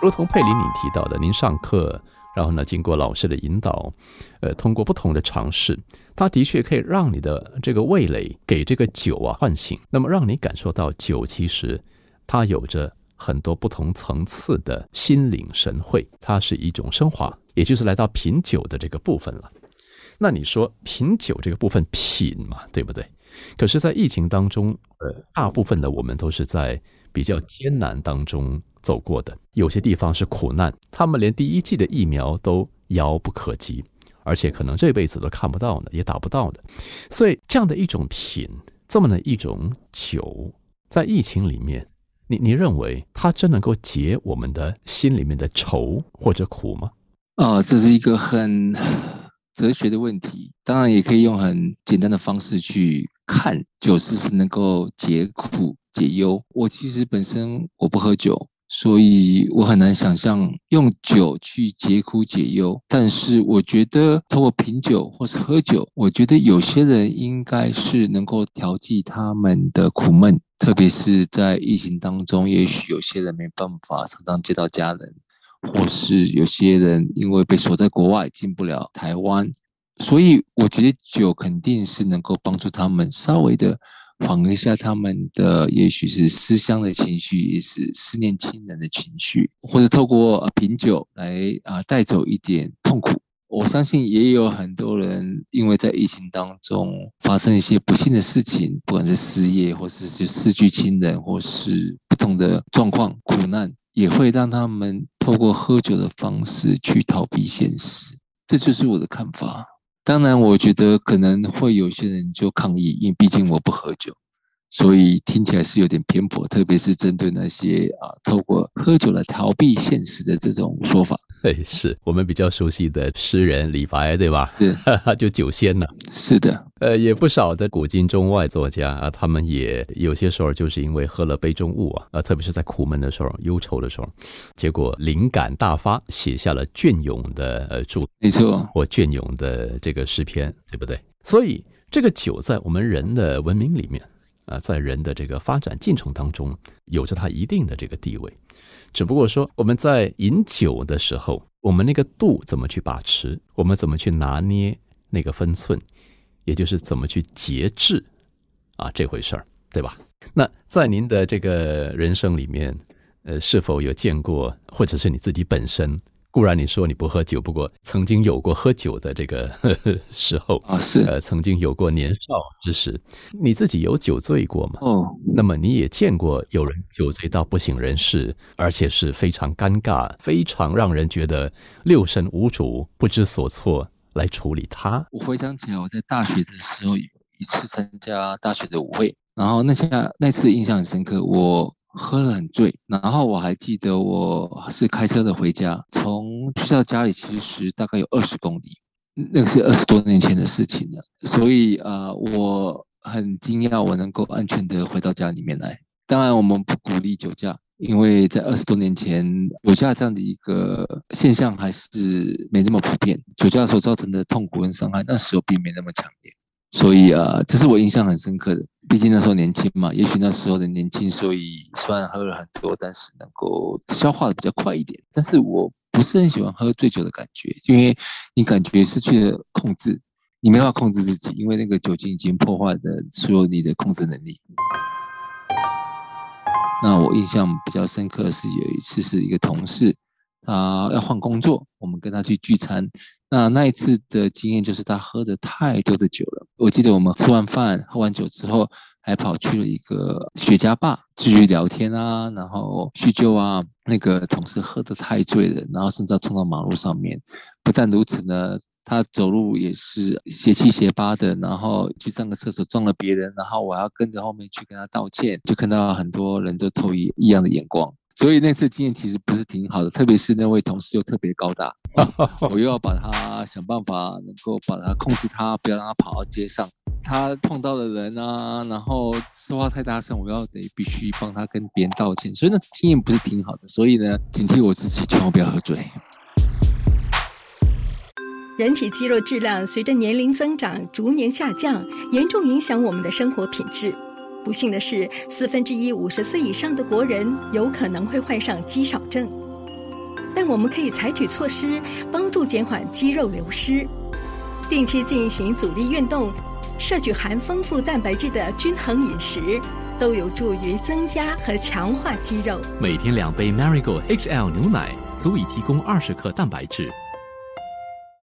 如同佩林你提到的，您上课，然后呢，经过老师的引导，呃，通过不同的尝试，它的确可以让你的这个味蕾给这个酒啊唤醒，那么让你感受到酒其实它有着很多不同层次的心领神会，它是一种升华，也就是来到品酒的这个部分了。那你说品酒这个部分品嘛，对不对？可是，在疫情当中，呃，大部分的我们都是在比较艰难当中。走过的有些地方是苦难，他们连第一季的疫苗都遥不可及，而且可能这辈子都看不到呢，也打不到的。所以这样的一种品，这么的一种酒，在疫情里面，你你认为它真能够解我们的心里面的愁或者苦吗？啊，这是一个很哲学的问题，当然也可以用很简单的方式去看酒是不是能够解苦解忧。我其实本身我不喝酒。所以我很难想象用酒去解苦解忧，但是我觉得通过品酒或是喝酒，我觉得有些人应该是能够调剂他们的苦闷，特别是在疫情当中，也许有些人没办法常常见到家人，或是有些人因为被锁在国外进不了台湾，所以我觉得酒肯定是能够帮助他们稍微的。缓和一下他们的，也许是思乡的情绪，也是思念亲人的情绪，或者透过品酒来啊带走一点痛苦。我相信也有很多人因为在疫情当中发生一些不幸的事情，不管是失业，或是就失去亲人，或是不同的状况苦难，也会让他们透过喝酒的方式去逃避现实。这就是我的看法。当然，我觉得可能会有些人就抗议，因为毕竟我不喝酒，所以听起来是有点偏颇，特别是针对那些啊透过喝酒来逃避现实的这种说法。对，是我们比较熟悉的诗人李白，对吧？是，就酒仙呢。是的，呃，也不少的古今中外作家啊，他们也有些时候就是因为喝了杯中物啊，啊，特别是在苦闷的时候、忧愁的时候，结果灵感大发，写下了隽永的呃著，没错，或隽永的这个诗篇，对不对？所以这个酒在我们人的文明里面啊，在人的这个发展进程当中，有着它一定的这个地位。只不过说，我们在饮酒的时候，我们那个度怎么去把持，我们怎么去拿捏那个分寸，也就是怎么去节制啊这回事儿，对吧？那在您的这个人生里面，呃，是否有见过，或者是你自己本身？固然你说你不喝酒，不过曾经有过喝酒的这个 时候啊，是呃，曾经有过年少之时，你自己有酒醉过吗？哦，那么你也见过有人酒醉到不省人事，而且是非常尴尬、非常让人觉得六神无主、不知所措来处理他。我回想起来，我在大学的时候有一次参加大学的舞会，然后那下那次印象很深刻，我。喝得很醉，然后我还记得我是开车的回家，从学校家里其实大概有二十公里，那个是二十多年前的事情了，所以啊，我很惊讶我能够安全的回到家里面来。当然，我们不鼓励酒驾，因为在二十多年前，酒驾这样的一个现象还是没那么普遍，酒驾所造成的痛苦跟伤害那时候并没那么强烈。所以啊，这是我印象很深刻的。毕竟那时候年轻嘛，也许那时候的年轻，所以虽然喝了很多，但是能够消化的比较快一点。但是我不是很喜欢喝醉酒的感觉，因为你感觉失去了控制，你没法控制自己，因为那个酒精已经破坏了所有你的控制能力。那我印象比较深刻的是有一次是一个同事。他要换工作，我们跟他去聚餐。那那一次的经验就是他喝的太多的酒了。我记得我们吃完饭、喝完酒之后，还跑去了一个雪茄吧继续聊天啊，然后叙旧啊。那个同事喝的太醉了，然后甚至要冲到马路上面。不但如此呢，他走路也是斜七斜八的，然后去上个厕所撞了别人，然后我要跟着后面去跟他道歉，就看到很多人都投以异样的眼光。所以那次经验其实不是挺好的，特别是那位同事又特别高大，我又要把他想办法能够把他控制他，不要让他跑到街上。他碰到的人啊，然后说话太大声，我要得必须帮他跟别人道歉，所以那经验不是挺好的。所以呢，警惕我自己，千万不要喝醉。人体肌肉质量随着年龄增长逐年下降，严重影响我们的生活品质。不幸的是，四分之一五十岁以上的国人有可能会患上肌少症。但我们可以采取措施，帮助减缓肌肉流失，定期进行阻力运动，摄取含丰富蛋白质的均衡饮食，都有助于增加和强化肌肉。每天两杯 Marigold HL 牛奶，足以提供二十克蛋白质。